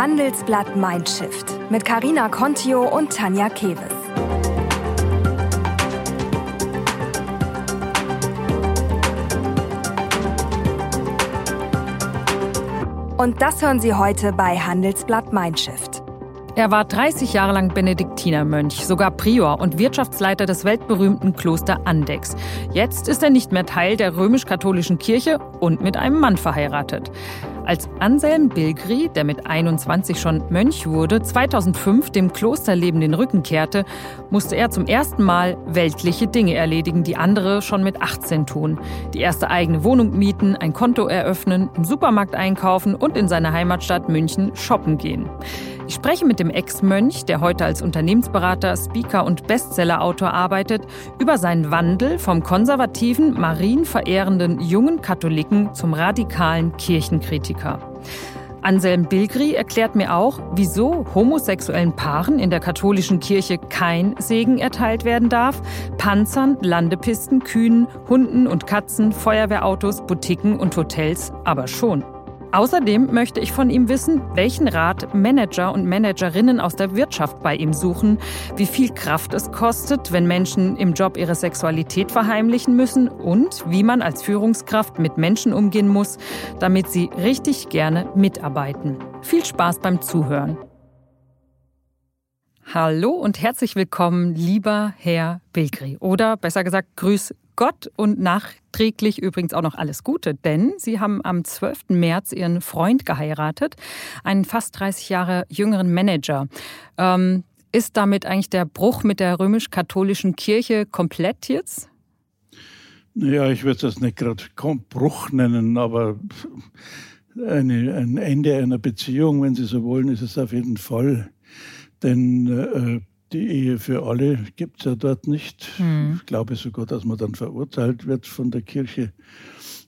Handelsblatt Mindshift mit Karina Contio und Tanja Keves. Und das hören Sie heute bei Handelsblatt Mindshift. Er war 30 Jahre lang Benediktinermönch, sogar Prior und Wirtschaftsleiter des weltberühmten Kloster Andex. Jetzt ist er nicht mehr Teil der römisch-katholischen Kirche und mit einem Mann verheiratet. Als Anselm Bilgri, der mit 21 schon Mönch wurde, 2005 dem Klosterleben den Rücken kehrte, musste er zum ersten Mal weltliche Dinge erledigen, die andere schon mit 18 tun. Die erste eigene Wohnung mieten, ein Konto eröffnen, im Supermarkt einkaufen und in seine Heimatstadt München shoppen gehen. Ich spreche mit dem Ex-Mönch, der heute als Unternehmensberater, Speaker und Bestsellerautor arbeitet, über seinen Wandel vom konservativen, marienverehrenden jungen Katholiken zum radikalen Kirchenkritiker. Anselm Bilgri erklärt mir auch, wieso homosexuellen Paaren in der katholischen Kirche kein Segen erteilt werden darf, Panzern, Landepisten, Kühen, Hunden und Katzen, Feuerwehrautos, Boutiquen und Hotels aber schon. Außerdem möchte ich von ihm wissen, welchen Rat Manager und Managerinnen aus der Wirtschaft bei ihm suchen, wie viel Kraft es kostet, wenn Menschen im Job ihre Sexualität verheimlichen müssen und wie man als Führungskraft mit Menschen umgehen muss, damit sie richtig gerne mitarbeiten. Viel Spaß beim Zuhören. Hallo und herzlich willkommen, lieber Herr Bilgri. Oder besser gesagt, Grüß Gott und nachträglich übrigens auch noch alles Gute, denn Sie haben am 12. März Ihren Freund geheiratet, einen fast 30 Jahre jüngeren Manager. Ähm, ist damit eigentlich der Bruch mit der römisch-katholischen Kirche komplett jetzt? Ja, ich würde das nicht gerade Bruch nennen, aber eine, ein Ende einer Beziehung, wenn Sie so wollen, ist es auf jeden Fall. Denn äh, die Ehe für alle gibt es ja dort nicht. Mhm. Ich glaube sogar, dass man dann verurteilt wird von der Kirche,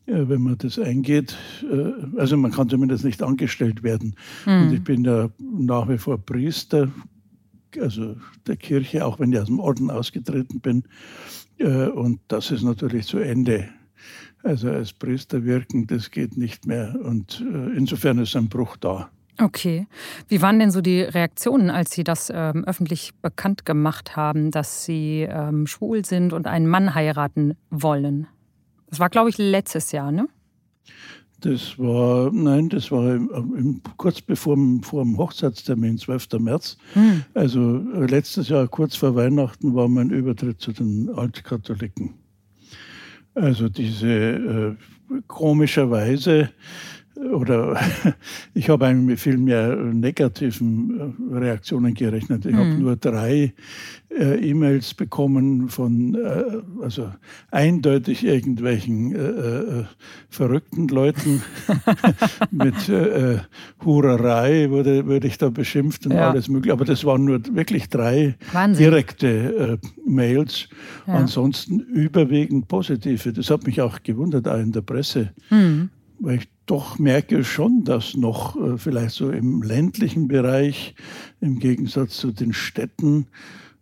äh, wenn man das eingeht. Äh, also man kann zumindest nicht angestellt werden. Mhm. Und ich bin ja nach wie vor Priester, also der Kirche, auch wenn ich aus dem Orden ausgetreten bin. Äh, und das ist natürlich zu Ende. Also als Priester wirken, das geht nicht mehr. Und insofern ist ein Bruch da. Okay. Wie waren denn so die Reaktionen, als Sie das ähm, öffentlich bekannt gemacht haben, dass Sie ähm, schwul sind und einen Mann heiraten wollen? Das war, glaube ich, letztes Jahr, ne? Das war, nein, das war im, im, kurz bevor vor dem Hochzeitstermin, 12. März. Hm. Also äh, letztes Jahr, kurz vor Weihnachten, war mein Übertritt zu den Altkatholiken. Also diese äh, komischerweise oder ich habe eigentlich mit viel mehr negativen äh, Reaktionen gerechnet. Ich mhm. habe nur drei äh, E-Mails bekommen von äh, also eindeutig irgendwelchen äh, äh verrückten Leuten mit äh, Hurerei wurde, wurde ich da beschimpft und ja. alles mögliche. Aber das waren nur wirklich drei Wahnsinn. direkte Mails. Ja. Ansonsten überwiegend positive. Das hat mich auch gewundert, auch in der Presse. Mhm weil ich doch merke schon, dass noch äh, vielleicht so im ländlichen Bereich im Gegensatz zu den Städten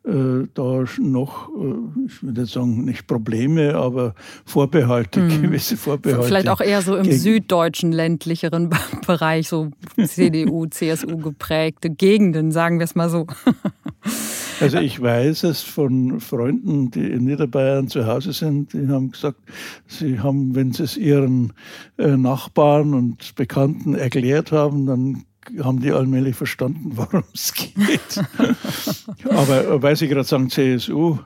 äh, da noch, äh, ich würde sagen, nicht Probleme, aber Vorbehalte, hm. gewisse Vorbehalte. Vielleicht auch eher so im süddeutschen ländlicheren Bereich, so CDU, CSU geprägte Gegenden, sagen wir es mal so. Also ich weiß es von Freunden, die in Niederbayern zu Hause sind, die haben gesagt, sie haben, wenn sie es ihren äh, Nachbarn und Bekannten erklärt haben, dann haben die allmählich verstanden, worum es geht. Aber weil Sie gerade sagen, CSU,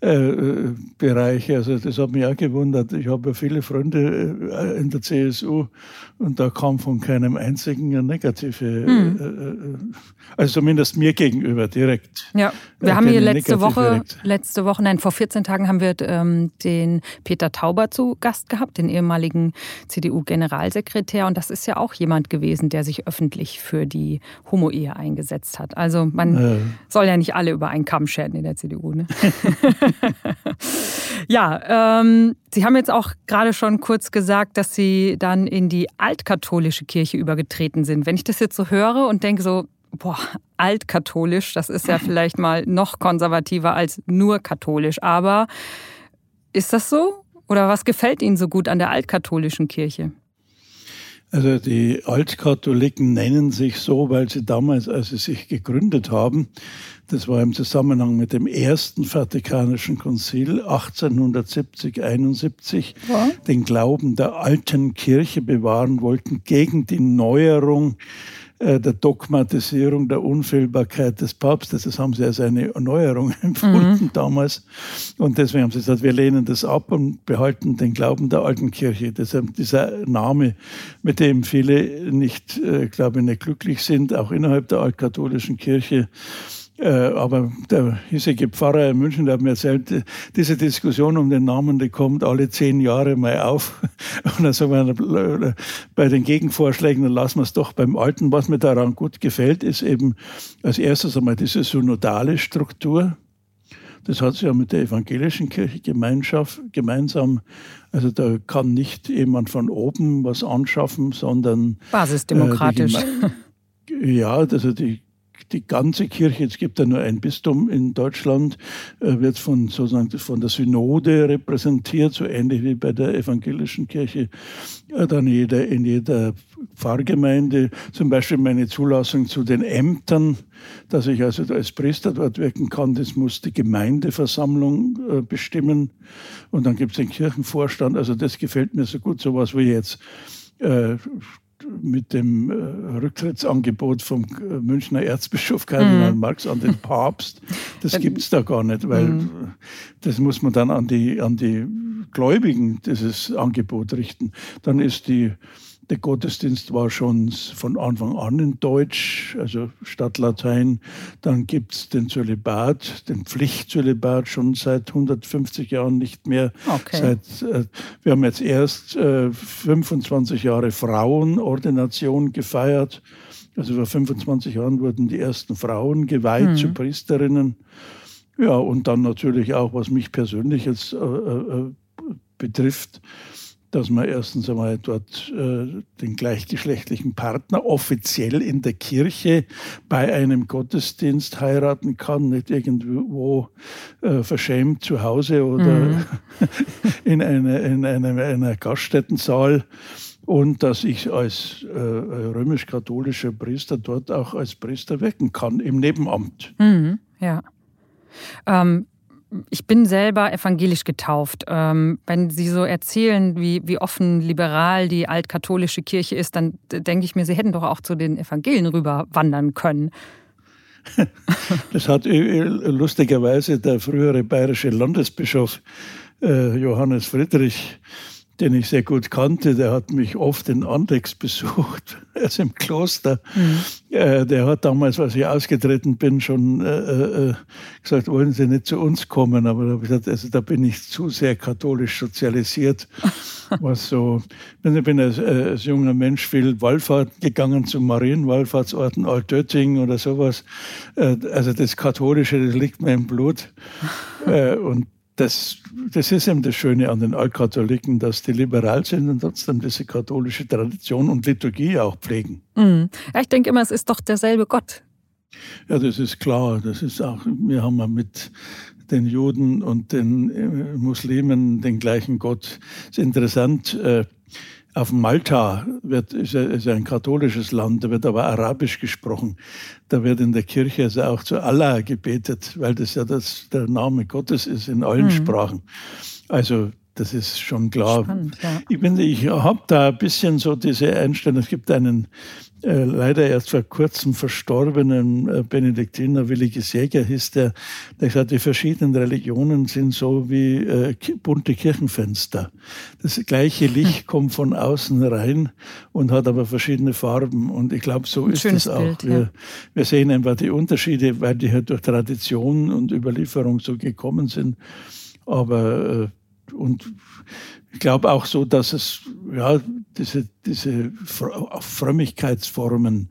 äh, Bereiche. Also das hat mich auch gewundert. Ich habe ja viele Freunde äh, in der CSU und da kam von keinem einzigen eine negative, mhm. also zumindest mir gegenüber direkt. Ja, wir haben hier letzte Woche, direkt. letzte Woche, nein, vor 14 Tagen haben wir ähm, den Peter Tauber zu Gast gehabt, den ehemaligen CDU-Generalsekretär. Und das ist ja auch jemand gewesen, der sich öffentlich für die Homo-Ehe eingesetzt hat. Also man äh. soll ja nicht alle über einen Kamm scheren in der CDU. Ne? ja, ähm, Sie haben jetzt auch gerade schon kurz gesagt, dass Sie dann in die altkatholische Kirche übergetreten sind. Wenn ich das jetzt so höre und denke so, boah, altkatholisch, das ist ja vielleicht mal noch konservativer als nur katholisch. Aber ist das so? Oder was gefällt Ihnen so gut an der altkatholischen Kirche? Also die Altkatholiken nennen sich so, weil sie damals, als sie sich gegründet haben, das war im Zusammenhang mit dem ersten Vatikanischen Konzil 1870, 71, ja. den Glauben der alten Kirche bewahren wollten gegen die Neuerung äh, der Dogmatisierung der Unfehlbarkeit des Papstes. Das haben sie als eine Erneuerung empfunden mhm. damals. Und deswegen haben sie gesagt, wir lehnen das ab und behalten den Glauben der alten Kirche. Deshalb dieser Name, mit dem viele nicht, äh, glaube ich, nicht glücklich sind, auch innerhalb der altkatholischen Kirche. Äh, aber der hiesige Pfarrer in München, der hat mir erzählt, diese Diskussion um den Namen, die kommt alle zehn Jahre mal auf. Und dann sagen wir, bei den Gegenvorschlägen, dann lassen wir es doch beim Alten. Was mir daran gut gefällt, ist eben als erstes einmal diese synodale Struktur. Das hat sie ja mit der evangelischen Kirche Gemeinschaft, gemeinsam. Also da kann nicht jemand von oben was anschaffen, sondern basisdemokratisch. Äh, ja, also die die ganze Kirche, es gibt ja nur ein Bistum in Deutschland, äh, wird von, sozusagen von der Synode repräsentiert, so ähnlich wie bei der evangelischen Kirche. Dann jeder, in jeder Pfarrgemeinde, zum Beispiel meine Zulassung zu den Ämtern, dass ich also als Priester dort wirken kann, das muss die Gemeindeversammlung äh, bestimmen. Und dann gibt es den Kirchenvorstand. Also das gefällt mir so gut, sowas wie jetzt äh, mit dem äh, Rücktrittsangebot vom äh, Münchner Erzbischof Kardinal mhm. Marx an den Papst, das gibt es da gar nicht, weil mhm. das muss man dann an die, an die Gläubigen dieses Angebot richten. Dann ist die der Gottesdienst war schon von Anfang an in Deutsch, also statt Latein. Dann gibt es den Zölibat, den Pflichtzölibat schon seit 150 Jahren nicht mehr. Okay. Seit, äh, wir haben jetzt erst äh, 25 Jahre Frauenordination gefeiert. Also vor 25 Jahren wurden die ersten Frauen geweiht mhm. zu Priesterinnen. Ja, und dann natürlich auch, was mich persönlich jetzt äh, äh, äh betrifft, dass man erstens einmal dort äh, den gleichgeschlechtlichen Partner offiziell in der Kirche bei einem Gottesdienst heiraten kann, nicht irgendwo äh, verschämt zu Hause oder mhm. in, eine, in einem, einer Gaststättensaal und dass ich als äh, römisch-katholischer Priester dort auch als Priester wirken kann im Nebenamt. Mhm, ja. Ähm, ich bin selber evangelisch getauft. Ähm, wenn Sie so erzählen, wie, wie offen liberal die altkatholische Kirche ist, dann denke ich mir, Sie hätten doch auch zu den Evangelien rüber wandern können. Das hat lustigerweise der frühere bayerische Landesbischof äh, Johannes Friedrich den ich sehr gut kannte, der hat mich oft in Andex besucht, also im Kloster. Mhm. Äh, der hat damals, als ich ausgetreten bin, schon äh, äh, gesagt, wollen Sie nicht zu uns kommen? Aber da habe ich gesagt, also da bin ich zu sehr katholisch sozialisiert. was so, ich bin als, äh, als junger Mensch viel Wallfahrt gegangen zu Marienwallfahrtsorten, Altötting oder sowas. Also das Katholische, das liegt mir im Blut. Und das, das ist eben das Schöne an den Altkatholiken, dass die liberal sind und trotzdem diese katholische Tradition und Liturgie auch pflegen. Mhm. Ja, ich denke immer, es ist doch derselbe Gott. Ja, das ist klar. Das ist auch, wir haben ja mit den Juden und den äh, Muslimen den gleichen Gott. Es ist interessant, äh, auf Malta wird, ist, ist ein katholisches Land, da wird aber Arabisch gesprochen. Da wird in der Kirche also auch zu Allah gebetet, weil das ja das, der Name Gottes ist in allen mhm. Sprachen. Also das ist schon klar. Spannend, ja. Ich, ich habe da ein bisschen so diese Einstellung. Es gibt einen äh, leider erst vor kurzem verstorbenen äh, Benediktiner Williges Jäger hieß der, der gesagt, die verschiedenen Religionen sind so wie äh, bunte Kirchenfenster. Das gleiche Licht kommt von außen rein und hat aber verschiedene Farben. Und ich glaube, so Ein ist es auch. Bild, wir, ja. wir, sehen einfach die Unterschiede, weil die halt durch Tradition und Überlieferung so gekommen sind. Aber äh, und ich glaube auch so, dass es ja diese, diese Frömmigkeitsformen,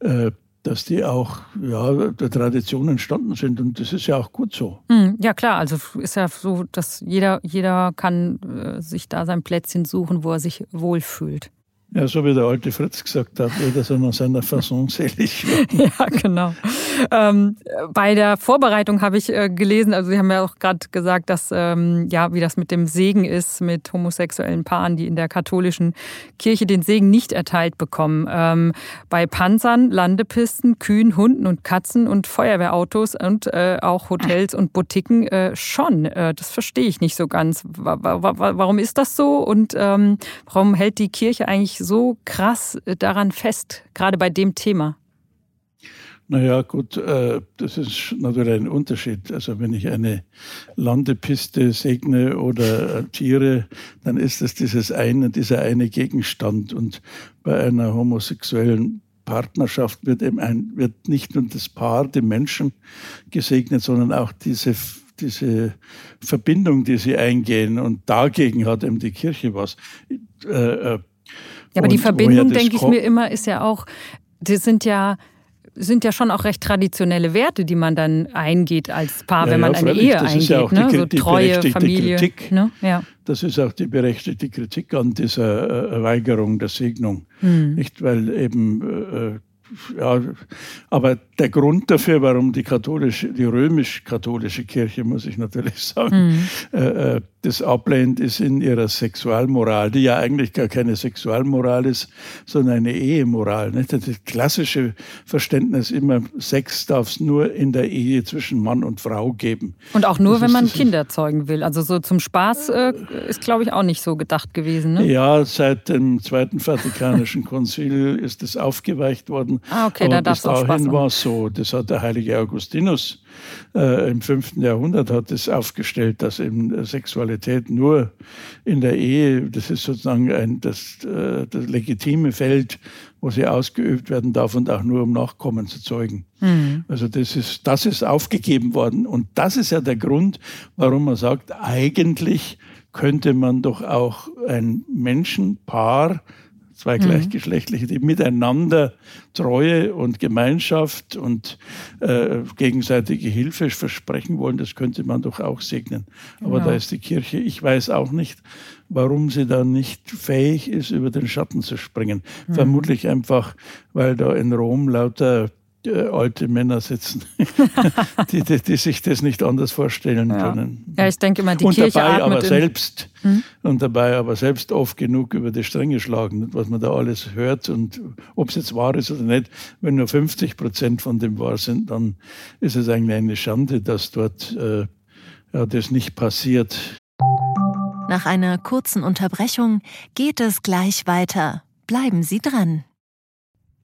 äh, dass die auch ja, der Tradition entstanden sind. Und das ist ja auch gut so. Hm, ja, klar. Also ist ja so, dass jeder, jeder kann äh, sich da sein Plätzchen suchen, wo er sich wohlfühlt. Ja, so wie der alte Fritz gesagt hat, jeder soll nach seiner Fasson selig werden. ja, genau. ähm, bei der Vorbereitung habe ich äh, gelesen, also Sie haben ja auch gerade gesagt, dass ähm, ja, wie das mit dem Segen ist, mit homosexuellen Paaren, die in der katholischen Kirche den Segen nicht erteilt bekommen. Ähm, bei Panzern, Landepisten, Kühen, Hunden und Katzen und Feuerwehrautos und äh, auch Hotels und Boutiquen äh, schon. Äh, das verstehe ich nicht so ganz. Warum ist das so und ähm, warum hält die Kirche eigentlich so krass äh, daran fest, gerade bei dem Thema? Naja, gut, äh, das ist natürlich ein Unterschied. Also wenn ich eine Landepiste segne oder äh, Tiere, dann ist das dieses eine, dieser eine Gegenstand. Und bei einer homosexuellen Partnerschaft wird eben ein, wird nicht nur das Paar, die Menschen gesegnet, sondern auch diese diese Verbindung, die sie eingehen. Und dagegen hat eben die Kirche was. Ja, aber die Verbindung, denke ich mir immer, ist ja auch, die sind ja sind ja schon auch recht traditionelle Werte, die man dann eingeht als Paar, ja, wenn man ja, eine Ehe das eingeht. Ist ja auch ne? die, so die Treue, Familie. Kritik. Ne? Ja. Das ist auch die berechtigte Kritik an dieser äh, Weigerung der Segnung. Hm. Nicht, weil eben äh, ja, aber der Grund dafür, warum die katholische, die römisch-katholische Kirche, muss ich natürlich sagen, mhm. äh, das ablehnt, ist in ihrer Sexualmoral, die ja eigentlich gar keine Sexualmoral ist, sondern eine Ehemoral. Nicht? Das klassische Verständnis immer, Sex darf es nur in der Ehe zwischen Mann und Frau geben. Und auch nur, das wenn man Kinder zeugen will. Also so zum Spaß äh, ist, glaube ich, auch nicht so gedacht gewesen. Ne? Ja, seit dem Zweiten Vatikanischen Konzil ist es aufgeweicht worden. Ah, okay, Aber da darf es auch Spaß war es so. Das hat der heilige Augustinus äh, im 5. Jahrhundert hat es aufgestellt, dass eben Sexualität nur in der Ehe, das ist sozusagen ein, das, äh, das legitime Feld, wo sie ausgeübt werden darf und auch nur um Nachkommen zu zeugen. Mhm. Also das ist, das ist aufgegeben worden. Und das ist ja der Grund, warum man sagt, eigentlich könnte man doch auch ein Menschenpaar zwei mhm. gleichgeschlechtliche, die miteinander Treue und Gemeinschaft und äh, gegenseitige Hilfe versprechen wollen, das könnte man doch auch segnen. Aber genau. da ist die Kirche, ich weiß auch nicht, warum sie da nicht fähig ist, über den Schatten zu springen. Mhm. Vermutlich einfach, weil da in Rom lauter äh, alte Männer sitzen, die, die, die, sich das nicht anders vorstellen ja. können. Ja, ich denke mal, die und Kirche dabei aber selbst hm? und dabei aber selbst oft genug über die Stränge schlagen, was man da alles hört und ob es jetzt wahr ist oder nicht. Wenn nur 50 Prozent von dem wahr sind, dann ist es eigentlich eine Schande, dass dort äh, ja, das nicht passiert. Nach einer kurzen Unterbrechung geht es gleich weiter. Bleiben Sie dran.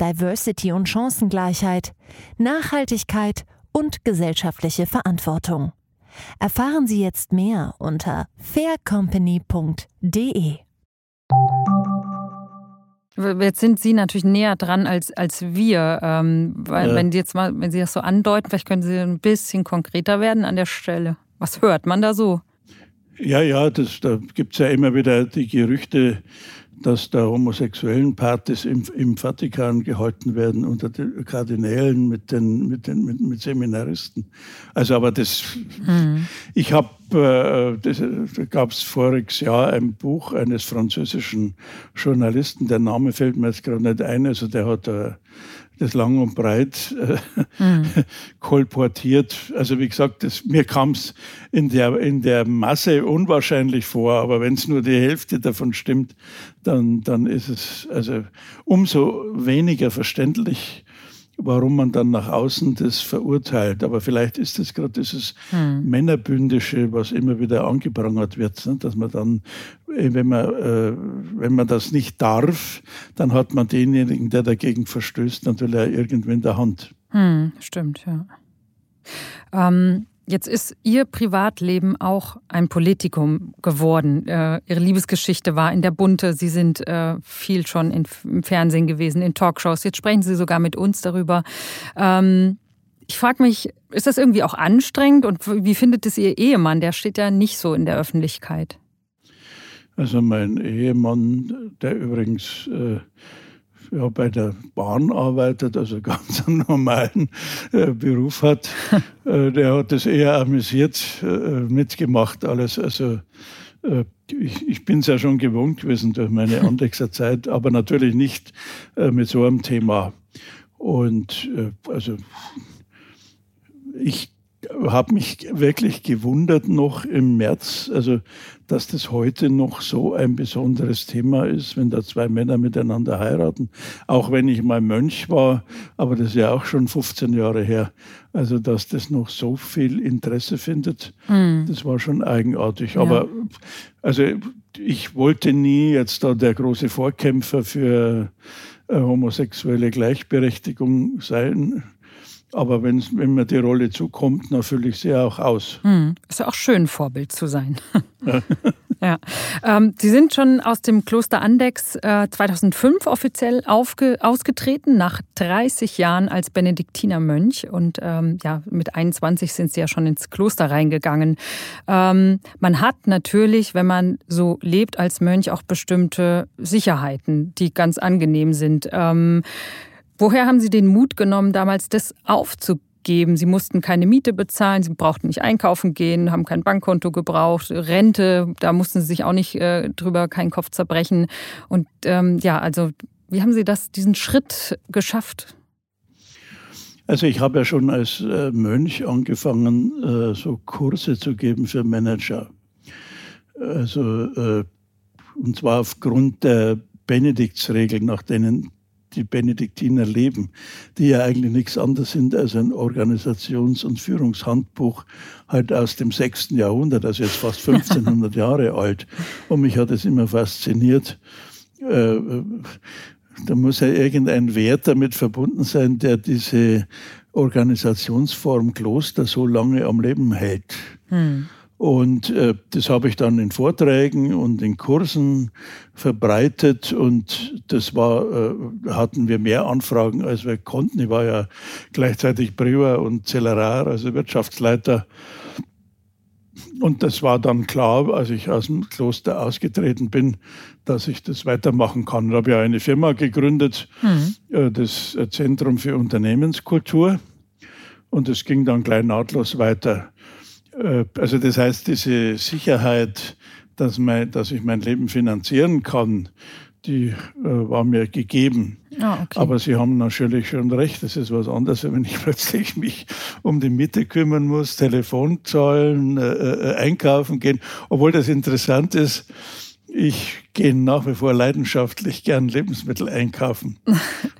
Diversity und Chancengleichheit, Nachhaltigkeit und gesellschaftliche Verantwortung. Erfahren Sie jetzt mehr unter faircompany.de. Jetzt sind Sie natürlich näher dran als, als wir. Ähm, weil, ja. wenn, Sie jetzt mal, wenn Sie das so andeuten, vielleicht können Sie ein bisschen konkreter werden an der Stelle. Was hört man da so? Ja, ja, das, da gibt es ja immer wieder die Gerüchte, dass da homosexuellen Partys im, im Vatikan gehalten werden unter den Kardinälen mit den, mit den mit, mit Seminaristen. Also aber das, mhm. ich habe, äh, da gab es voriges Jahr ein Buch eines französischen Journalisten, der Name fällt mir jetzt gerade nicht ein, also der hat äh, das lang und breit äh, mhm. kolportiert. Also wie gesagt, das, mir kam es in der, in der Masse unwahrscheinlich vor, aber wenn es nur die Hälfte davon stimmt, dann, dann ist es also umso weniger verständlich, warum man dann nach außen das verurteilt. Aber vielleicht ist es gerade dieses hm. Männerbündische, was immer wieder angeprangert wird, ne? dass man dann, äh, wenn man, äh, wenn man das nicht darf, dann hat man denjenigen, der dagegen verstößt, natürlich auch irgendwie in der Hand. Hm, stimmt, ja. Ähm, Jetzt ist Ihr Privatleben auch ein Politikum geworden. Äh, Ihre Liebesgeschichte war in der Bunte. Sie sind äh, viel schon im Fernsehen gewesen, in Talkshows. Jetzt sprechen Sie sogar mit uns darüber. Ähm, ich frage mich, ist das irgendwie auch anstrengend und wie findet es Ihr Ehemann? Der steht ja nicht so in der Öffentlichkeit. Also mein Ehemann, der übrigens äh, ja, bei der Bahn arbeitet, also ganz einen normalen äh, Beruf hat, äh, der hat das eher amüsiert äh, mitgemacht alles. Also äh, ich, ich bin es ja schon gewohnt gewesen durch meine Andexer Zeit, aber natürlich nicht äh, mit so einem Thema. Und äh, also ich habe mich wirklich gewundert noch im März, also dass das heute noch so ein besonderes Thema ist, wenn da zwei Männer miteinander heiraten. Auch wenn ich mal Mönch war, aber das ist ja auch schon 15 Jahre her. Also dass das noch so viel Interesse findet, mhm. das war schon eigenartig. Ja. Aber also ich wollte nie jetzt da der große Vorkämpfer für äh, homosexuelle Gleichberechtigung sein. Aber wenn, wenn mir die Rolle zukommt, dann fülle ich sie auch aus. Hm. Ist ja auch schön, Vorbild zu sein. Ja. ja. Ähm, sie sind schon aus dem Kloster Andex äh, 2005 offiziell aufge, ausgetreten, nach 30 Jahren als Benediktinermönch. Und ähm, ja, mit 21 sind Sie ja schon ins Kloster reingegangen. Ähm, man hat natürlich, wenn man so lebt als Mönch, auch bestimmte Sicherheiten, die ganz angenehm sind. Woher haben Sie den Mut genommen, damals das aufzugeben? Sie mussten keine Miete bezahlen, Sie brauchten nicht einkaufen gehen, haben kein Bankkonto gebraucht, Rente, da mussten Sie sich auch nicht äh, drüber keinen Kopf zerbrechen. Und ähm, ja, also wie haben Sie das, diesen Schritt geschafft? Also ich habe ja schon als äh, Mönch angefangen, äh, so Kurse zu geben für Manager. Also äh, und zwar aufgrund der Benediktsregeln, nach denen die Benediktiner leben, die ja eigentlich nichts anderes sind als ein Organisations- und Führungshandbuch halt aus dem 6. Jahrhundert, also jetzt fast 1500 Jahre alt. Und mich hat es immer fasziniert. Äh, da muss ja irgendein Wert damit verbunden sein, der diese Organisationsform Kloster so lange am Leben hält. Hm. Und äh, das habe ich dann in Vorträgen und in Kursen verbreitet und das war, äh, hatten wir mehr Anfragen, als wir konnten. Ich war ja gleichzeitig Prior und Zellerar, also Wirtschaftsleiter. Und das war dann klar, als ich aus dem Kloster ausgetreten bin, dass ich das weitermachen kann. Ich habe ja eine Firma gegründet, mhm. äh, das Zentrum für Unternehmenskultur. Und es ging dann gleich nahtlos weiter. Äh, also das heißt, diese Sicherheit, dass, mein, dass ich mein Leben finanzieren kann, die äh, war mir gegeben. Oh, okay. Aber Sie haben natürlich schon recht, das ist was anderes, wenn ich plötzlich mich um die Miete kümmern muss, Telefon zahlen, äh, äh, einkaufen gehen. Obwohl das interessant ist, ich gehe nach wie vor leidenschaftlich gern Lebensmittel einkaufen.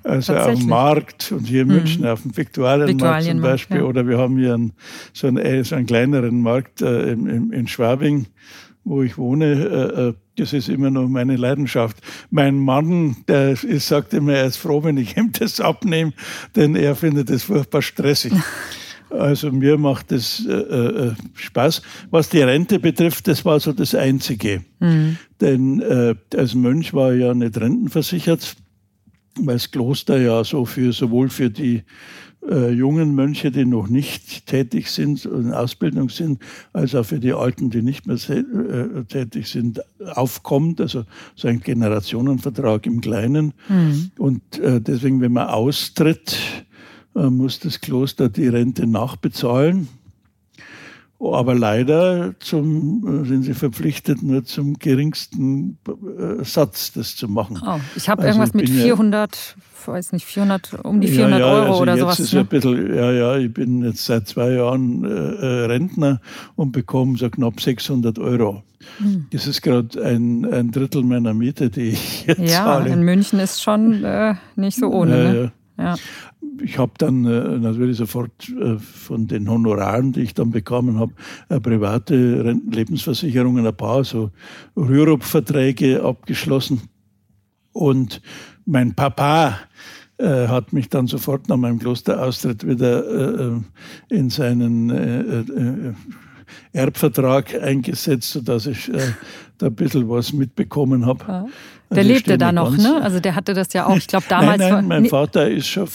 Also am Markt und hier in mhm. München auf dem Viktualienmarkt zum Beispiel. Ja. Oder wir haben hier einen, so, einen, äh, so einen kleineren Markt äh, in, in Schwabing, wo ich wohne. Äh, äh, das ist immer noch meine Leidenschaft. Mein Mann, der ist, sagt immer, er ist froh, wenn ich ihm das abnehme, denn er findet es furchtbar stressig. Also mir macht es äh, äh, Spaß. Was die Rente betrifft, das war so das Einzige. Mhm. Denn äh, als Mönch war ich ja nicht rentenversichert, weil das Kloster ja so für sowohl für die äh, jungen Mönche, die noch nicht tätig sind und in Ausbildung sind, als auch für die Alten, die nicht mehr äh, tätig sind, aufkommt. Also so ein Generationenvertrag im Kleinen. Mhm. Und äh, deswegen, wenn man austritt, muss das Kloster die Rente nachbezahlen. Aber leider zum, äh, sind sie verpflichtet, nur zum geringsten äh, Satz das zu machen. Oh, ich habe also irgendwas mit 400, ja, weiß nicht, 400, um die 400 ja, ja, Euro also oder jetzt sowas. Ist ne? ein bisschen, ja, ja, ich bin jetzt seit zwei Jahren äh, Rentner und bekomme so knapp 600 Euro. Hm. Das ist gerade ein, ein Drittel meiner Miete, die ich jetzt ja, zahle. Ja, in München ist schon äh, nicht so ohne. Ne? Ja ich habe dann äh, natürlich sofort äh, von den Honoraren, die ich dann bekommen habe, äh, private Rentenlebensversicherungen, ein paar so Rürup-Verträge abgeschlossen. Und mein Papa äh, hat mich dann sofort nach meinem Klosteraustritt wieder äh, äh, in seinen Erbvertrag eingesetzt, sodass ich da ein bisschen was mitbekommen habe. Ja. Der also lebte da noch, ne? Also der hatte das ja auch, ich glaube damals. nein, nein, mein nee. Vater ist schon,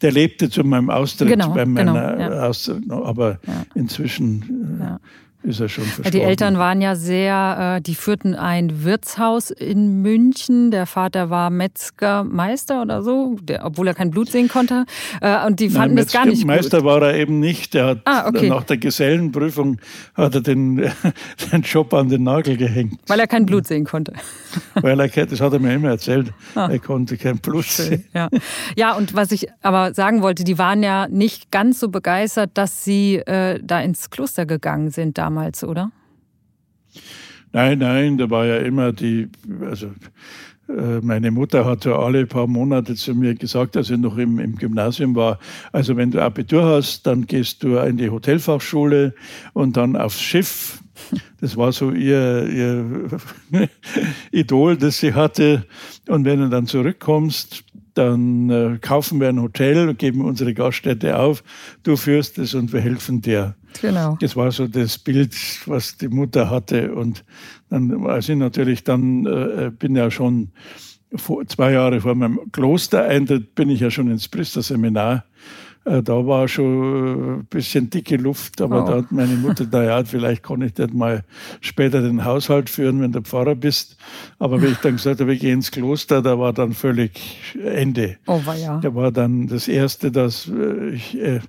der lebte zu meinem Austritt, genau, bei meiner genau, ja. Austritt, aber ja. inzwischen äh, ja ist er schon verstorben. Die Eltern waren ja sehr, äh, die führten ein Wirtshaus in München. Der Vater war Metzgermeister oder so, der, obwohl er kein Blut sehen konnte. Äh, und die fanden Nein, das gar nicht Meister gut. war er eben nicht. Er hat ah, okay. nach der Gesellenprüfung hat er den, den Job an den Nagel gehängt. Weil er kein Blut sehen konnte. Weil er, das hat er mir immer erzählt. Ah. Er konnte kein Blut Schön, sehen. Ja. ja, und was ich aber sagen wollte, die waren ja nicht ganz so begeistert, dass sie äh, da ins Kloster gegangen sind damals damals, oder? Nein, nein, da war ja immer die, also äh, meine Mutter hat ja alle paar Monate zu mir gesagt, als ich noch im, im, Gymnasium war, also wenn du Abitur hast, dann gehst du in die Hotelfachschule und dann aufs Schiff. Das war so ihr, ihr Idol, das sie hatte. Und wenn du dann zurückkommst, dann äh, kaufen wir ein Hotel geben unsere Gaststätte auf. Du führst es und wir helfen dir. Genau. Das war so das Bild, was die Mutter hatte. Und dann, als ich natürlich dann, äh, bin ja schon vor, zwei Jahre vor meinem Klostereintritt, bin ich ja schon ins Priesterseminar äh, da war schon ein bisschen dicke Luft, aber oh. da hat meine Mutter, naja, vielleicht kann ich nicht mal später den Haushalt führen, wenn du Pfarrer bist. Aber wenn ich dann gesagt habe, ich gehe ins Kloster, da war dann völlig Ende. Oh, war ja. Da war dann das Erste, dass äh, ich äh,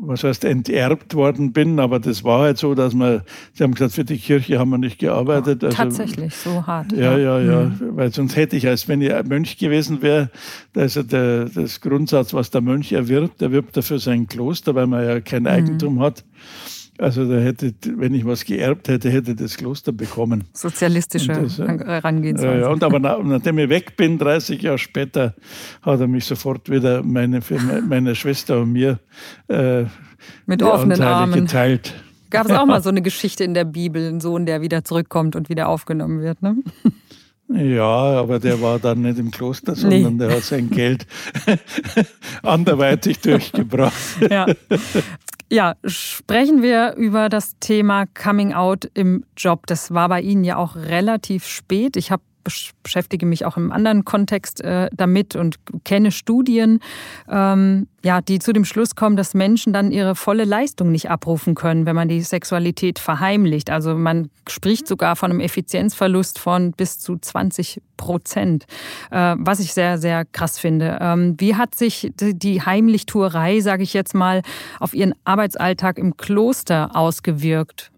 was heißt, enterbt worden bin, aber das war halt so, dass man, Sie haben gesagt, für die Kirche haben wir nicht gearbeitet. Also, Tatsächlich, so hart. Ja, ja, ja, mhm. weil sonst hätte ich, als wenn ich ein Mönch gewesen wäre, da ist ja der, das Grundsatz, was der Mönch erwirbt, der wirbt dafür sein Kloster, weil man ja kein mhm. Eigentum mhm. hat. Also da hätte, wenn ich was geerbt hätte, hätte das Kloster bekommen. Sozialistische das, Herangehensweise. Ja, und aber nachdem ich weg bin, 30 Jahre später, hat er mich sofort wieder meine, meine Schwester und mir äh, mit offenen Anteile Armen geteilt. Gab es auch mal so eine Geschichte in der Bibel, ein Sohn, der wieder zurückkommt und wieder aufgenommen wird, ne? Ja, aber der war dann nicht im Kloster, sondern nee. der hat sein Geld anderweitig durchgebracht. Ja. Ja, sprechen wir über das Thema Coming Out im Job. Das war bei Ihnen ja auch relativ spät. Ich habe beschäftige mich auch im anderen Kontext äh, damit und kenne Studien, ähm, ja, die zu dem Schluss kommen, dass Menschen dann ihre volle Leistung nicht abrufen können, wenn man die Sexualität verheimlicht. Also man spricht sogar von einem Effizienzverlust von bis zu 20 Prozent, äh, was ich sehr, sehr krass finde. Ähm, wie hat sich die Heimlichtuerei, sage ich jetzt mal, auf Ihren Arbeitsalltag im Kloster ausgewirkt?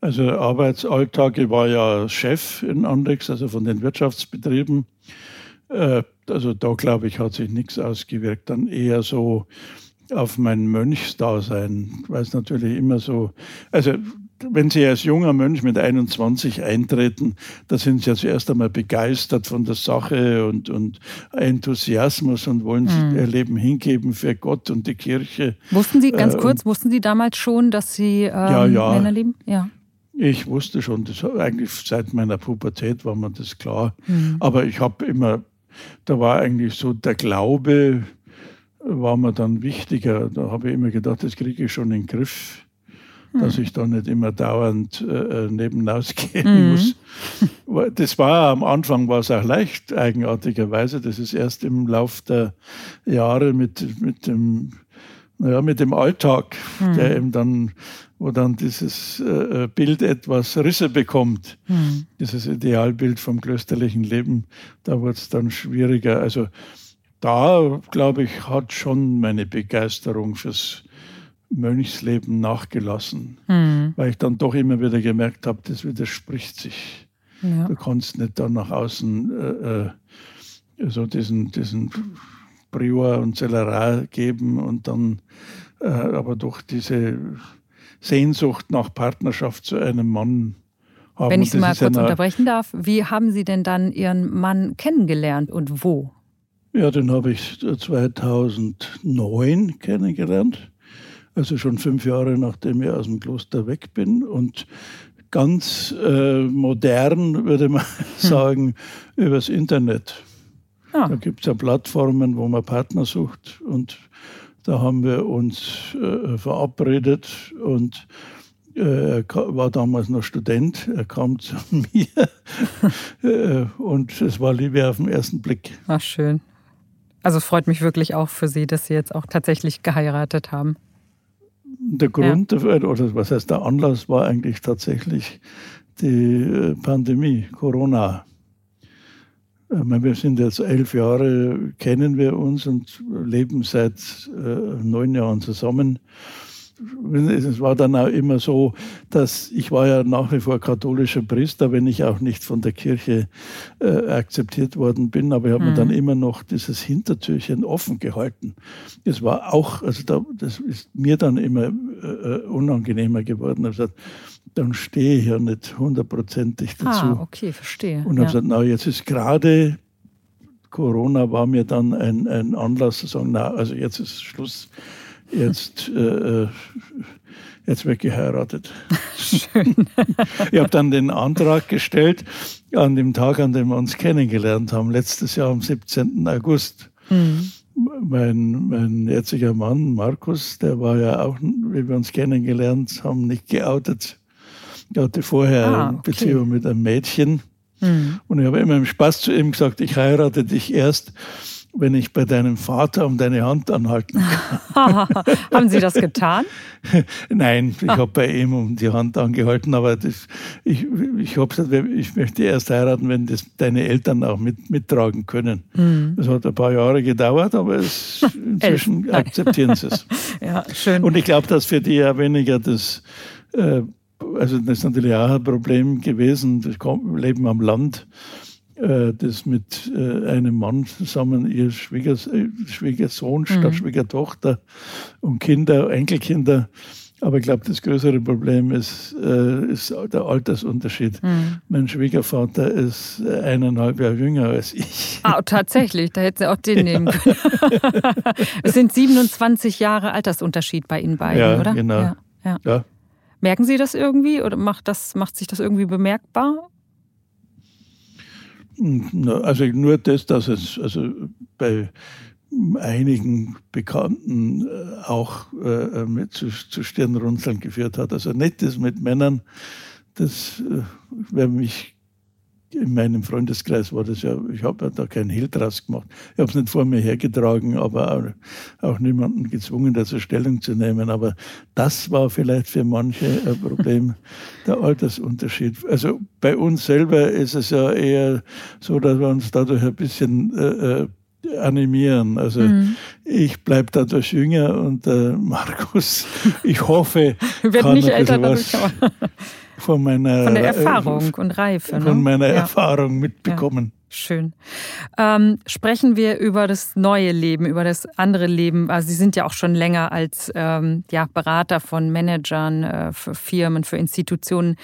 Also Arbeitsalltag, ich war ja Chef in Andex, also von den Wirtschaftsbetrieben. Äh, also da glaube ich, hat sich nichts ausgewirkt. Dann eher so auf mein Mönchsdasein, weil es natürlich immer so, also wenn Sie als junger Mönch mit 21 eintreten, da sind Sie ja zuerst einmal begeistert von der Sache und, und Enthusiasmus und wollen mhm. Ihr Leben hingeben für Gott und die Kirche. Wussten Sie, ganz äh, kurz, wussten Sie damals schon, dass Sie ähm, ja, ja. Männer lieben? Ja. Ich wusste schon, das eigentlich seit meiner Pubertät war mir das klar. Mhm. Aber ich habe immer, da war eigentlich so der Glaube, war mir dann wichtiger. Da habe ich immer gedacht, das kriege ich schon in den Griff, mhm. dass ich da nicht immer dauernd äh, äh nebenaus gehen mhm. muss. Das war am Anfang war es auch leicht, eigenartigerweise. Das ist erst im Lauf der Jahre mit, mit dem ja, mit dem Alltag, mhm. der eben dann wo dann dieses äh, Bild etwas Risse bekommt, mhm. dieses Idealbild vom klösterlichen Leben, da wird es dann schwieriger. Also da, glaube ich, hat schon meine Begeisterung fürs Mönchsleben nachgelassen, mhm. weil ich dann doch immer wieder gemerkt habe, das widerspricht sich. Ja. Du kannst nicht dann nach außen äh, äh so diesen, diesen Prior und Zellerar geben und dann äh, aber doch diese Sehnsucht nach Partnerschaft zu einem Mann haben. Wenn ich Sie mal kurz unterbrechen darf, wie haben Sie denn dann Ihren Mann kennengelernt und wo? Ja, den habe ich 2009 kennengelernt, also schon fünf Jahre nachdem ich aus dem Kloster weg bin und ganz äh, modern, würde man hm. sagen, übers Internet. Ah. Da gibt es ja Plattformen, wo man Partner sucht und da haben wir uns äh, verabredet und Er war damals noch Student, er kam zu mir und es war Liebe auf den ersten Blick. Ach, schön. Also es freut mich wirklich auch für Sie, dass Sie jetzt auch tatsächlich geheiratet haben. Der Grund, ja. oder was heißt der Anlass, war eigentlich tatsächlich die Pandemie, Corona. Wir sind jetzt elf Jahre, kennen wir uns und leben seit äh, neun Jahren zusammen. Es war dann auch immer so, dass ich war ja nach wie vor katholischer Priester, wenn ich auch nicht von der Kirche äh, akzeptiert worden bin, aber ich habe mhm. mir dann immer noch dieses Hintertürchen offen gehalten. Das war auch, also da, das ist mir dann immer äh, äh unangenehmer geworden. Gesagt, dann stehe ich ja nicht hundertprozentig ah, dazu. Ah, okay, verstehe. Und habe ja. gesagt, na, jetzt ist gerade Corona war mir dann ein, ein Anlass zu sagen, na, also jetzt ist Schluss, jetzt, äh, äh jetzt wird geheiratet. Schön. ich habe dann den Antrag gestellt an dem Tag, an dem wir uns kennengelernt haben, letztes Jahr am 17. August. Mhm. Mein, mein jetziger Mann, Markus, der war ja auch, wie wir uns kennengelernt haben, nicht geoutet. Er hatte vorher ah, okay. eine Beziehung mit einem Mädchen. Mhm. Und ich habe immer im Spaß zu ihm gesagt, ich heirate dich erst, wenn ich bei deinem Vater um deine Hand anhalten kann. Haben Sie das getan? Nein, ich habe bei ihm um die Hand angehalten, aber das, ich, ich habe gesagt, ich möchte erst heiraten, wenn das deine Eltern auch mit, mittragen können. Mhm. Das hat ein paar Jahre gedauert, aber es, inzwischen akzeptieren sie es. ja, schön. Und ich glaube, dass für die ja weniger das äh, also das ist natürlich auch ein Problem gewesen. Das Leben am Land, äh, das mit äh, einem Mann zusammen, ihr Schwiegers, äh, Schwiegersohn mhm. statt Schwiegertochter und Kinder, Enkelkinder. Aber ich glaube, das größere Problem ist, ist der Altersunterschied. Mhm. Mein Schwiegervater ist eineinhalb Jahre jünger als ich. Ah, tatsächlich, da hätten Sie auch den nehmen können. es sind 27 Jahre Altersunterschied bei Ihnen beiden, ja, oder? Genau. Ja, ja. ja. Merken Sie das irgendwie oder macht, das, macht sich das irgendwie bemerkbar? Also nur das, dass es also bei einigen Bekannten äh, auch äh, mit zu, zu Stirnrunzeln geführt hat. Also nicht das mit Männern, das äh, wäre mich in meinem Freundeskreis war das ja, ich habe da keinen Hehl draus gemacht. Ich habe es nicht vor mir hergetragen, aber auch, auch niemanden gezwungen, dazu Stellung zu nehmen. Aber das war vielleicht für manche ein Problem, der Altersunterschied. Also bei uns selber ist es ja eher so, dass wir uns dadurch ein bisschen äh, äh animieren. Also mhm. ich bleibe dadurch jünger und äh, Markus, ich hoffe, kann nicht bisschen was von meiner von der Erfahrung äh, und Reife. Von ne? meiner ja. Erfahrung mitbekommen. Schön. Ähm, sprechen wir über das neue Leben, über das andere Leben. Also Sie sind ja auch schon länger als ähm, ja, Berater von Managern äh, für Firmen, für Institutionen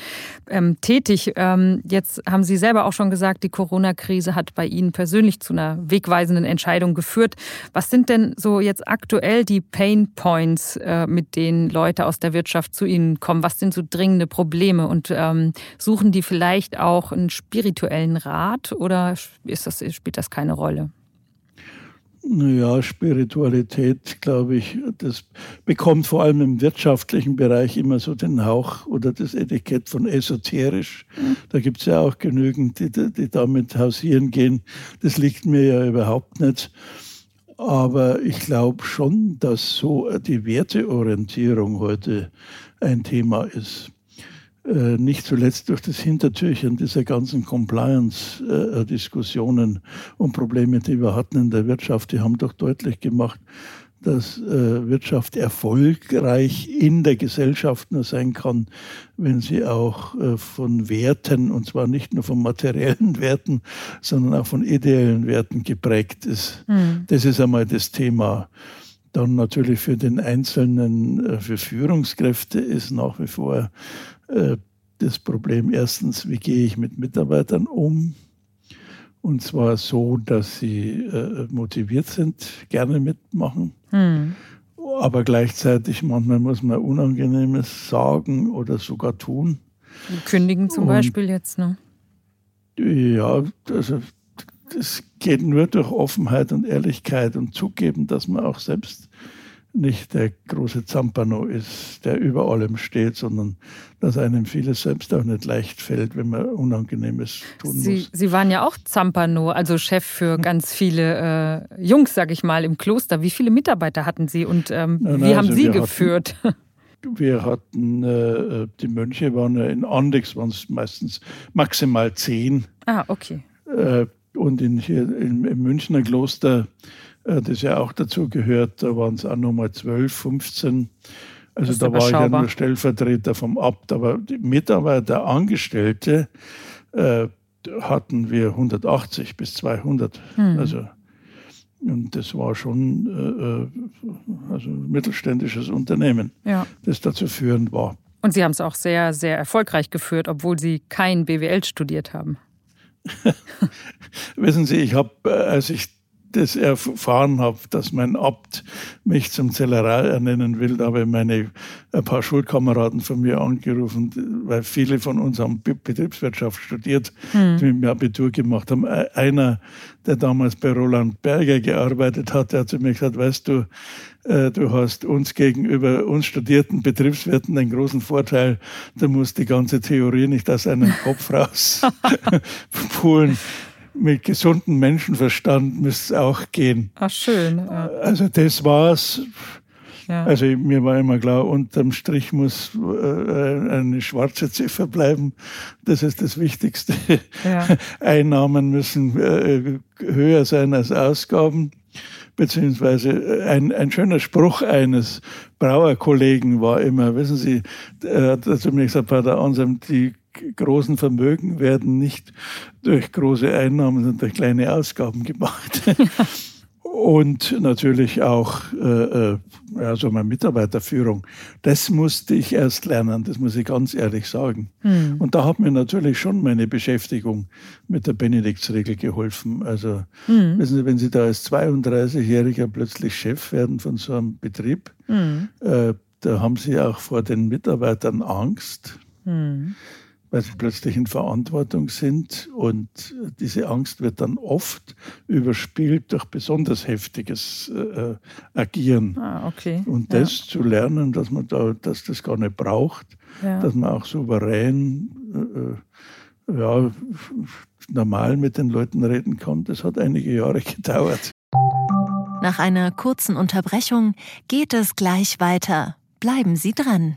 ähm, tätig. Ähm, jetzt haben Sie selber auch schon gesagt, die Corona-Krise hat bei Ihnen persönlich zu einer wegweisenden Entscheidung geführt. Was sind denn so jetzt aktuell die Pain Points, äh, mit denen Leute aus der Wirtschaft zu Ihnen kommen? Was sind so dringende Probleme? Und ähm, suchen die vielleicht auch einen spirituellen Rat oder ist das, spielt das keine Rolle? Ja, Spiritualität, glaube ich, das bekommt vor allem im wirtschaftlichen Bereich immer so den Hauch oder das Etikett von esoterisch. Mhm. Da gibt es ja auch genügend, die, die damit hausieren gehen. Das liegt mir ja überhaupt nicht. Aber ich glaube schon, dass so die Werteorientierung heute ein Thema ist. Äh, nicht zuletzt durch das Hintertürchen dieser ganzen Compliance-Diskussionen und Probleme, die wir hatten in der Wirtschaft, die haben doch deutlich gemacht, dass äh, Wirtschaft erfolgreich in der Gesellschaft nur sein kann, wenn sie auch äh, von Werten, und zwar nicht nur von materiellen Werten, sondern auch von ideellen Werten geprägt ist. Mhm. Das ist einmal das Thema. Dann natürlich für den Einzelnen, für Führungskräfte ist nach wie vor das Problem erstens, wie gehe ich mit Mitarbeitern um? Und zwar so, dass sie äh, motiviert sind, gerne mitmachen. Hm. Aber gleichzeitig manchmal muss man Unangenehmes sagen oder sogar tun. Kündigen zum Und, Beispiel jetzt, ne? Ja, also das geht nur durch Offenheit und Ehrlichkeit und zugeben, dass man auch selbst nicht der große Zampano ist, der über allem steht, sondern dass einem vieles selbst auch nicht leicht fällt, wenn man Unangenehmes tun Sie, muss. Sie waren ja auch Zampano, also Chef für ganz viele äh, Jungs, sag ich mal, im Kloster. Wie viele Mitarbeiter hatten Sie und ähm, Nein, wie haben also Sie geführt? Hatten, wir hatten, äh, die Mönche waren ja in Andex, waren es meistens maximal zehn. ah, okay. Äh, und in, hier im, im Münchner Kloster äh, das ja auch dazu gehört. Da waren es auch nochmal 12, 15. Also da war ich ja nur Stellvertreter vom Abt. Aber die Mitarbeiter, Angestellte äh, hatten wir 180 bis 200. Hm. Also und das war schon äh, also ein mittelständisches Unternehmen, ja. das dazu führend war. Und Sie haben es auch sehr, sehr erfolgreich geführt, obwohl Sie kein BWL studiert haben. Wissen Sie, ich habe, als ich das erfahren habe, dass mein Abt mich zum Zellerar ernennen will, da habe ich meine, ein paar Schulkameraden von mir angerufen, weil viele von uns haben Betriebswirtschaft studiert, hm. die mit mir Abitur gemacht haben. Einer, der damals bei Roland Berger gearbeitet hat, der hat zu mir gesagt, weißt du, äh, du hast uns gegenüber uns studierten Betriebswirten einen großen Vorteil. Du musst die ganze Theorie nicht aus einem Kopf raus pulen mit gesundem Menschenverstand müsste es auch gehen. Ach, schön. Ja. Also das war's. Ja. Also mir war immer klar, unterm Strich muss äh, eine schwarze Ziffer bleiben. Das ist das Wichtigste. Ja. Einnahmen müssen äh, höher sein als Ausgaben. Beziehungsweise ein, ein schöner Spruch eines Brauerkollegen war immer, wissen Sie, er hat zu mir gesagt, Pater Anselm, die großen Vermögen werden nicht durch große Einnahmen, sondern durch kleine Ausgaben gemacht. Und natürlich auch äh, äh, ja, so meine Mitarbeiterführung. Das musste ich erst lernen, das muss ich ganz ehrlich sagen. Mhm. Und da hat mir natürlich schon meine Beschäftigung mit der Benediktsregel geholfen. Also mhm. wissen Sie, wenn Sie da als 32-Jähriger plötzlich Chef werden von so einem Betrieb, mhm. äh, da haben Sie auch vor den Mitarbeitern Angst. Weil sie plötzlich in Verantwortung sind. Und diese Angst wird dann oft überspielt durch besonders heftiges äh, Agieren. Ah, okay. Und das ja. zu lernen, dass man da, dass das gar nicht braucht, ja. dass man auch souverän äh, äh ja, normal mit den Leuten reden kann, das hat einige Jahre gedauert. Nach einer kurzen Unterbrechung geht es gleich weiter. Bleiben Sie dran.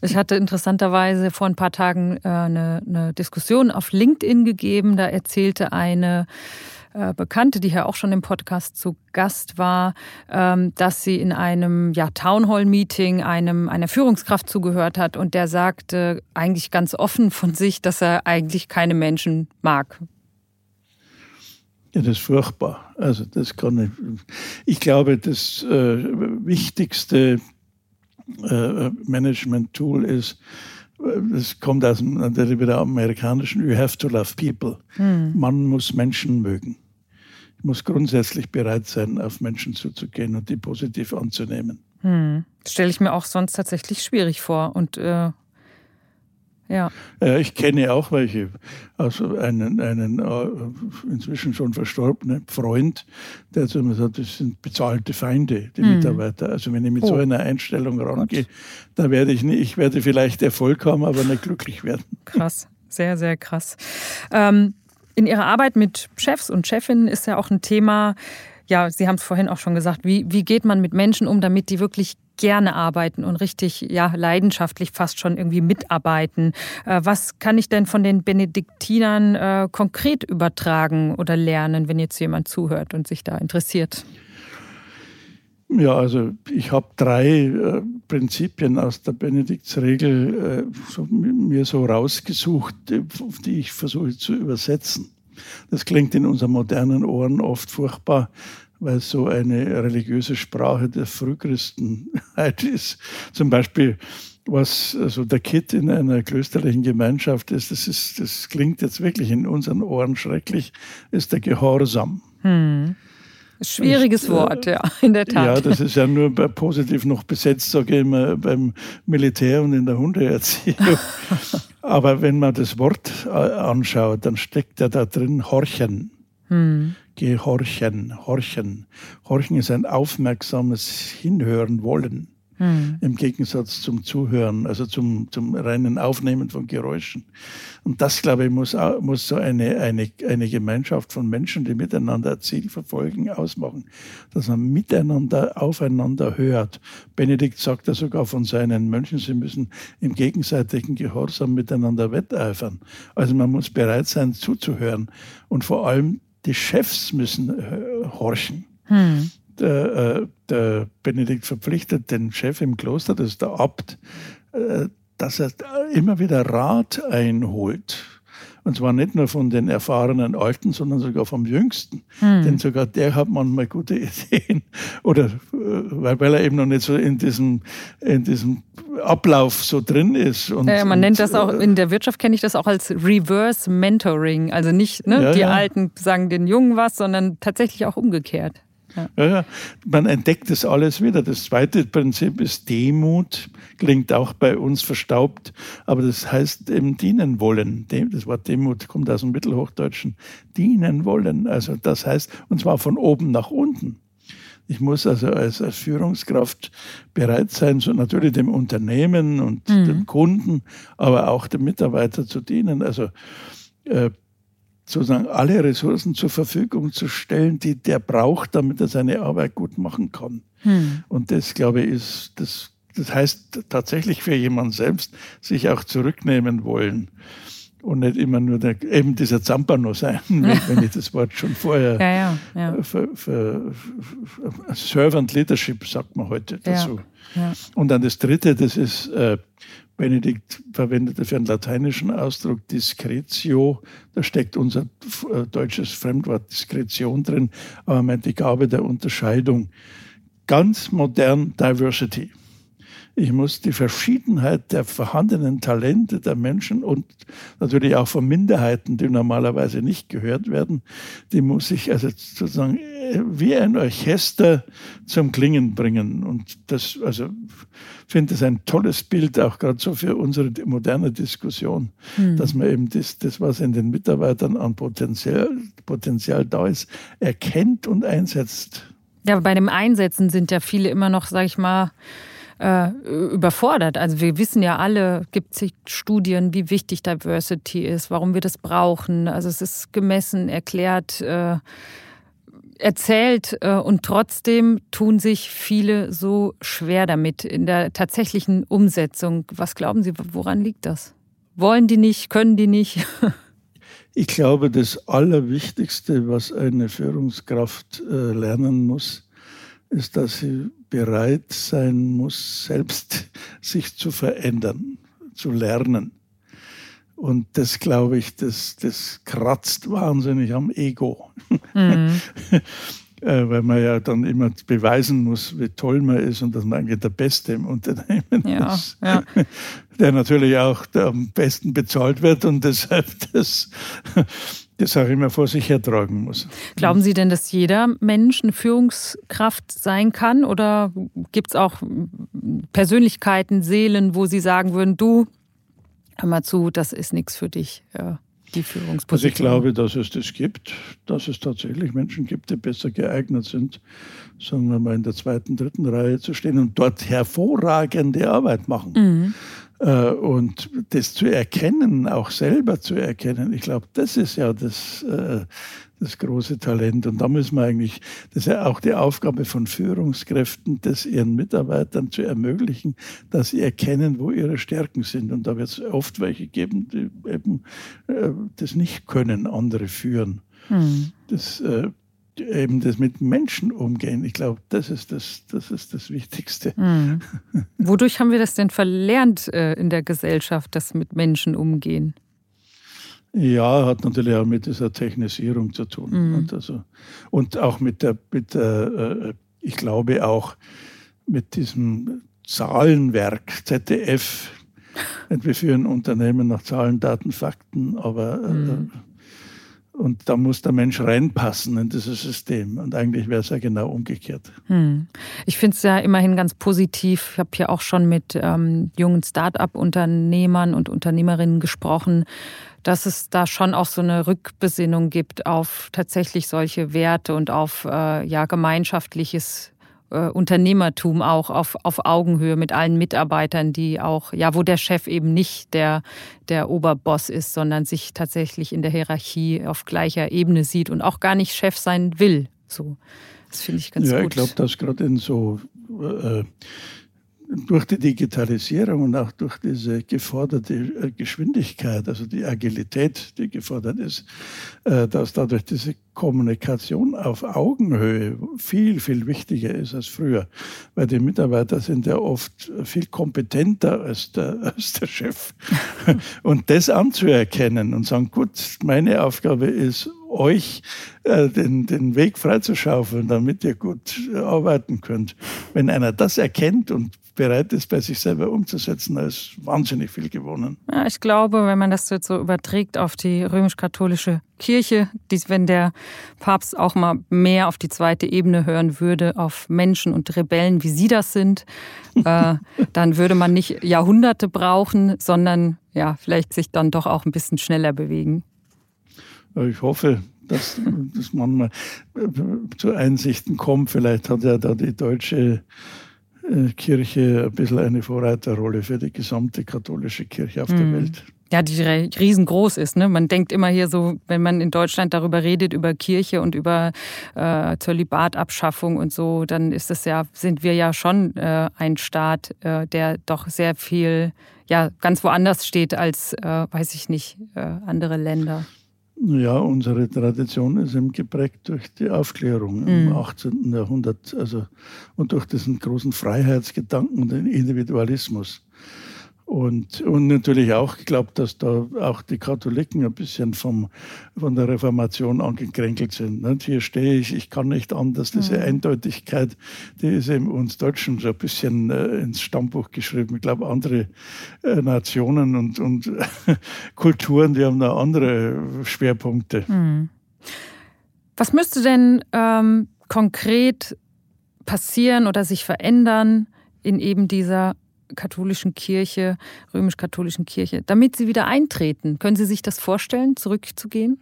ich hatte interessanterweise vor ein paar Tagen äh, eine, eine, Diskussion auf LinkedIn gegeben. Da erzählte eine äh, Bekannte, die hier auch schon im Podcast zu Gast war, ähm, dass sie in einem ja, Townhall-Meeting einem, einer Führungskraft zugehört hat und der sagte eigentlich ganz offen von sich, dass er eigentlich keine Menschen mag. Ja, das ist furchtbar. Also das kann ich. Ich glaube, das äh, Wichtigste äh, Management-Tool ist, das kommt aus dem wieder amerikanischen, you have to love people. Hm. Man muss Menschen mögen. muss grundsätzlich bereit sein, auf Menschen zuzugehen und die positiv anzunehmen. Hm. Das stelle ich mir auch sonst tatsächlich schwierig vor. Und äh, ja. Äh, ich kenne auch welche, also einen, einen äh, inzwischen schon verstorbenen Freund, der zu mir sagt, das sind bezahlte Feinde, die mhm. Mitarbeiter. Also wenn ich mit oh. so einer Einstellung rangehe, da werde ich nicht, ich werde vielleicht Erfolg haben, aber nicht glücklich werden. Krass, sehr, sehr krass. Ähm, in Ihrer Arbeit mit Chefs und Chefinnen ist ja auch ein Thema, ja, Sie haben es vorhin auch schon gesagt, wie, wie geht man mit Menschen um, damit die wirklich gerne arbeiten und richtig ja leidenschaftlich fast schon irgendwie mitarbeiten. Äh, was kann ich denn von den Benediktinern äh, konkret übertragen oder lernen, wenn jetzt jemand zuhört und sich da interessiert? Ja, also ich habe drei äh, Prinzipien aus der Benediktsregel äh, so, mir so rausgesucht, die ich versuche zu übersetzen. Das klingt in unseren modernen Ohren oft furchtbar weil es so eine religiöse Sprache der Frühchristenheit ist. Zum Beispiel, was also der Kit in einer klösterlichen Gemeinschaft ist, das, ist, das klingt jetzt wirklich in unseren Ohren schrecklich, ist der Gehorsam. Hm. Schwieriges ich, Wort, ja, in der Tat. Ja, das ist ja nur positiv noch besetzt, sage ich immer, beim Militär und in der Hundeerziehung. Aber wenn man das Wort äh, anschaut, dann steckt ja da drin Horchen. Hm. Gehorchen, horchen. Horchen ist ein aufmerksames Hinhören wollen. Hm. Im Gegensatz zum Zuhören, also zum, zum reinen Aufnehmen von Geräuschen. Und das, glaube ich, muss, muss so eine, eine, eine Gemeinschaft von Menschen, die miteinander ein Ziel verfolgen, ausmachen. Dass man miteinander aufeinander hört. Benedikt sagt ja sogar von seinen Mönchen, sie müssen im gegenseitigen Gehorsam miteinander wetteifern. Also man muss bereit sein, zuzuhören. Und vor allem die Chefs müssen äh, horchen. Hm der, äh, der Benedikt verpflichtet den Chef im Kloster, das ist der Abt, äh, dass er immer wieder Rat einholt. Und zwar nicht nur von den erfahrenen Alten, sondern sogar vom Jüngsten. Hm. Denn sogar der hat manchmal gute Ideen. Oder äh, weil, weil er eben noch nicht so in diesem, in diesem Ablauf so drin ist. Und, ja, man und, nennt das auch, in der Wirtschaft kenne ich das auch als Reverse Mentoring. Also nicht ne, ja, die ja. Alten sagen den Jungen was, sondern tatsächlich auch umgekehrt. Ja. Ja, man entdeckt das alles wieder. Das zweite Prinzip ist Demut, klingt auch bei uns verstaubt, aber das heißt eben dienen wollen. Das Wort Demut kommt aus dem Mittelhochdeutschen. Dienen wollen. Also das heißt, und zwar von oben nach unten. Ich muss also als, als Führungskraft bereit sein, so natürlich dem Unternehmen und mhm. dem Kunden, aber auch dem Mitarbeiter zu dienen. Also äh, sozusagen alle Ressourcen zur Verfügung zu stellen, die der braucht, damit er seine Arbeit gut machen kann. Hm. Und das, glaube ich, ist, das, das heißt tatsächlich für jemanden selbst, sich auch zurücknehmen wollen und nicht immer nur der, eben dieser Zampano sein, wenn ich das Wort schon vorher ja, ja, ja. Für, für, für Servant Leadership sagt man heute dazu. Und dann das Dritte, das ist äh, Benedikt verwendete für einen lateinischen Ausdruck Discretio. Da steckt unser äh, deutsches Fremdwort Diskretion drin, aber meint die Gabe der Unterscheidung. Ganz modern Diversity. Ich muss die Verschiedenheit der vorhandenen Talente der Menschen und natürlich auch von Minderheiten, die normalerweise nicht gehört werden, die muss ich also sozusagen äh, wie ein Orchester zum Klingen bringen. Und das, also, finde das ein tolles Bild, auch gerade so für unsere moderne Diskussion, mhm. dass man eben das, das, was in den Mitarbeitern an Potenzial, Potenzial da ist, erkennt und einsetzt. Ja, bei dem Einsetzen sind ja viele immer noch, sag ich mal, äh, überfordert. Also wir wissen ja alle, gibt sich Studien, wie wichtig Diversity ist, warum wir das brauchen. Also es ist gemessen, erklärt, äh, erzählt äh, und trotzdem tun sich viele so schwer damit in der tatsächlichen Umsetzung. Was glauben Sie, woran liegt das? Wollen die nicht, können die nicht? Ich glaube, das Allerwichtigste, was eine Führungskraft äh, lernen muss, ist, dass sie bereit sein muss, selbst sich zu verändern, zu lernen. Und das, glaube ich, das, das kratzt wahnsinnig am Ego. Mhm. Äh, weil man ja dann immer beweisen muss, wie toll man ist und dass man eigentlich der Beste im Unternehmen ja, ist. Ja. Der natürlich auch am besten bezahlt wird und deshalb das das auch immer vor sich hertragen muss. Glauben Sie denn, dass jeder Mensch eine Führungskraft sein kann? Oder gibt es auch Persönlichkeiten, Seelen, wo Sie sagen würden, du, hör mal zu, das ist nichts für dich, die Führungsposition? Also ich glaube, dass es das gibt, dass es tatsächlich Menschen gibt, die besser geeignet sind, sagen wir mal in der zweiten, dritten Reihe zu stehen und dort hervorragende Arbeit machen. Mhm. Äh, und das zu erkennen, auch selber zu erkennen, ich glaube, das ist ja das, äh, das große Talent. Und da müssen wir eigentlich, das ist ja auch die Aufgabe von Führungskräften, das ihren Mitarbeitern zu ermöglichen, dass sie erkennen, wo ihre Stärken sind. Und da wird es oft welche geben, die eben äh, das nicht können, andere führen. Hm. Das eben das mit Menschen umgehen. Ich glaube, das ist das, das ist das Wichtigste. Mhm. Wodurch haben wir das denn verlernt äh, in der Gesellschaft, das mit Menschen umgehen? Ja, hat natürlich auch mit dieser Technisierung zu tun. Mhm. Und, also, und auch mit der, mit der äh, ich glaube auch mit diesem Zahlenwerk ZDF. Wir führen Unternehmen nach Zahlen, Daten, Fakten, aber mhm. Und da muss der Mensch reinpassen in dieses System. Und eigentlich wäre es ja genau umgekehrt. Hm. Ich finde es ja immerhin ganz positiv. Ich habe ja auch schon mit ähm, jungen Start-up-Unternehmern und Unternehmerinnen gesprochen, dass es da schon auch so eine Rückbesinnung gibt auf tatsächlich solche Werte und auf äh, ja, gemeinschaftliches äh, Unternehmertum auch auf, auf Augenhöhe mit allen Mitarbeitern, die auch, ja, wo der Chef eben nicht der, der Oberboss ist, sondern sich tatsächlich in der Hierarchie auf gleicher Ebene sieht und auch gar nicht Chef sein will. So, das finde ich ganz ja, gut. Ja, ich glaube, dass gerade in so äh, durch die Digitalisierung und auch durch diese geforderte äh, Geschwindigkeit, also die Agilität, die gefordert ist, äh, dass dadurch diese Kommunikation auf Augenhöhe viel, viel wichtiger ist als früher. Weil die Mitarbeiter sind ja oft viel kompetenter als der, als der Chef. Und das anzuerkennen und sagen, gut, meine Aufgabe ist, euch äh, den, den Weg freizuschaufeln, damit ihr gut arbeiten könnt. Wenn einer das erkennt und bereit ist, bei sich selber umzusetzen, da ist wahnsinnig viel gewonnen. Ja, ich glaube, wenn man das jetzt so überträgt auf die römisch-katholische Kirche, wenn der Papst auch mal mehr auf die zweite Ebene hören würde, auf Menschen und Rebellen, wie sie das sind, äh, dann würde man nicht Jahrhunderte brauchen, sondern ja, vielleicht sich dann doch auch ein bisschen schneller bewegen. Ich hoffe, dass, dass man mal äh, zu Einsichten kommt. Vielleicht hat ja da die deutsche äh, Kirche ein bisschen eine Vorreiterrolle für die gesamte katholische Kirche auf mhm. der Welt. Ja, die riesengroß ist. Ne? Man denkt immer hier so, wenn man in Deutschland darüber redet, über Kirche und über äh, Zölibatabschaffung und so, dann ist es ja, sind wir ja schon äh, ein Staat, äh, der doch sehr viel, ja, ganz woanders steht als, äh, weiß ich nicht, andere Länder. Ja, unsere Tradition ist eben geprägt durch die Aufklärung im mhm. 18. Jahrhundert also, und durch diesen großen Freiheitsgedanken und den Individualismus. Und, und natürlich auch geglaubt, dass da auch die Katholiken ein bisschen vom, von der Reformation angekränkelt sind. Nicht? Hier stehe ich, ich kann nicht anders. Diese mhm. Eindeutigkeit, die ist eben uns Deutschen so ein bisschen äh, ins Stammbuch geschrieben. Ich glaube, andere äh, Nationen und, und Kulturen, die haben da andere Schwerpunkte. Mhm. Was müsste denn ähm, konkret passieren oder sich verändern in eben dieser katholischen Kirche, römisch-katholischen Kirche, damit sie wieder eintreten. Können Sie sich das vorstellen, zurückzugehen?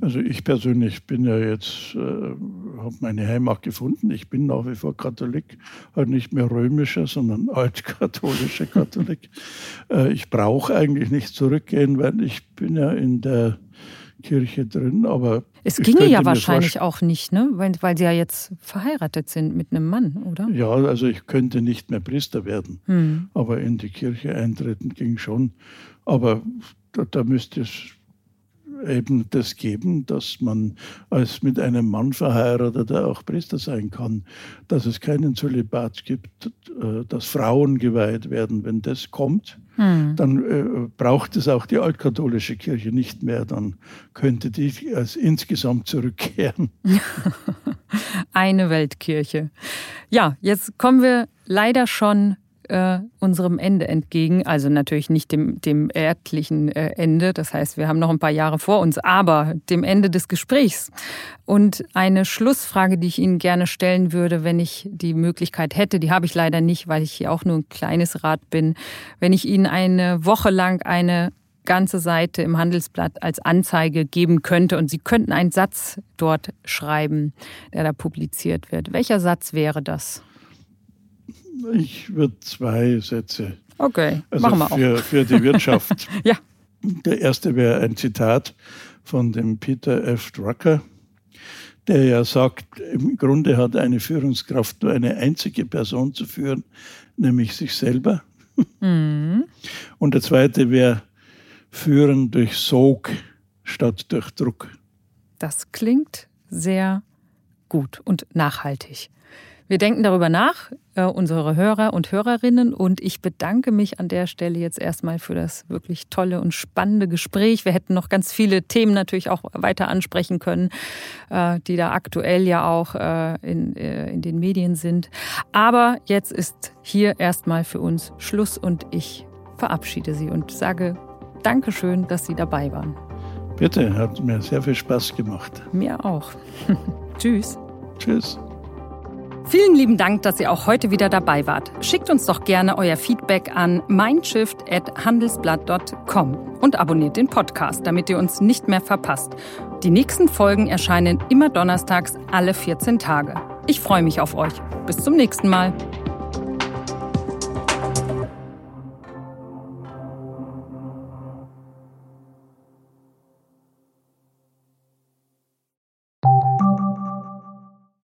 Also ich persönlich bin ja jetzt, äh, habe meine Heimat gefunden. Ich bin nach wie vor Katholik, halt nicht mehr römischer, sondern altkatholischer Katholik. äh, ich brauche eigentlich nicht zurückgehen, weil ich bin ja in der Kirche drin, aber. Es ginge ja wahrscheinlich auch nicht, ne? Weil, weil sie ja jetzt verheiratet sind mit einem Mann, oder? Ja, also ich könnte nicht mehr Priester werden, hm. aber in die Kirche eintreten ging schon. Aber da, da müsste es eben das geben, dass man als mit einem Mann verheirateter auch Priester sein kann, dass es keinen Zölibat gibt, äh, dass Frauen geweiht werden. Wenn das kommt, hm. dann äh, braucht es auch die altkatholische Kirche nicht mehr. Dann könnte die als insgesamt zurückkehren. Eine Weltkirche. Ja, jetzt kommen wir leider schon äh, unserem Ende entgegen. Also natürlich nicht dem, dem erdlichen äh, Ende. Das heißt, wir haben noch ein paar Jahre vor uns, aber dem Ende des Gesprächs. Und eine Schlussfrage, die ich Ihnen gerne stellen würde, wenn ich die Möglichkeit hätte, die habe ich leider nicht, weil ich hier auch nur ein kleines Rad bin. Wenn ich Ihnen eine Woche lang eine ganze Seite im Handelsblatt als Anzeige geben könnte und Sie könnten einen Satz dort schreiben, der da publiziert wird. Welcher Satz wäre das? Ich würde zwei Sätze. Okay, also machen wir für, auch. Für die Wirtschaft. ja. Der erste wäre ein Zitat von dem Peter F. Drucker, der ja sagt, im Grunde hat eine Führungskraft nur eine einzige Person zu führen, nämlich sich selber. Mhm. Und der zweite wäre führen durch Sog statt durch Druck. Das klingt sehr gut und nachhaltig. Wir denken darüber nach, äh, unsere Hörer und Hörerinnen. Und ich bedanke mich an der Stelle jetzt erstmal für das wirklich tolle und spannende Gespräch. Wir hätten noch ganz viele Themen natürlich auch weiter ansprechen können, äh, die da aktuell ja auch äh, in, äh, in den Medien sind. Aber jetzt ist hier erstmal für uns Schluss und ich verabschiede Sie und sage Dankeschön, dass Sie dabei waren. Bitte, hat mir sehr viel Spaß gemacht. Mir auch. Tschüss. Tschüss. Vielen lieben Dank, dass ihr auch heute wieder dabei wart. Schickt uns doch gerne euer Feedback an mindshift.handelsblatt.com und abonniert den Podcast, damit ihr uns nicht mehr verpasst. Die nächsten Folgen erscheinen immer donnerstags alle 14 Tage. Ich freue mich auf euch. Bis zum nächsten Mal.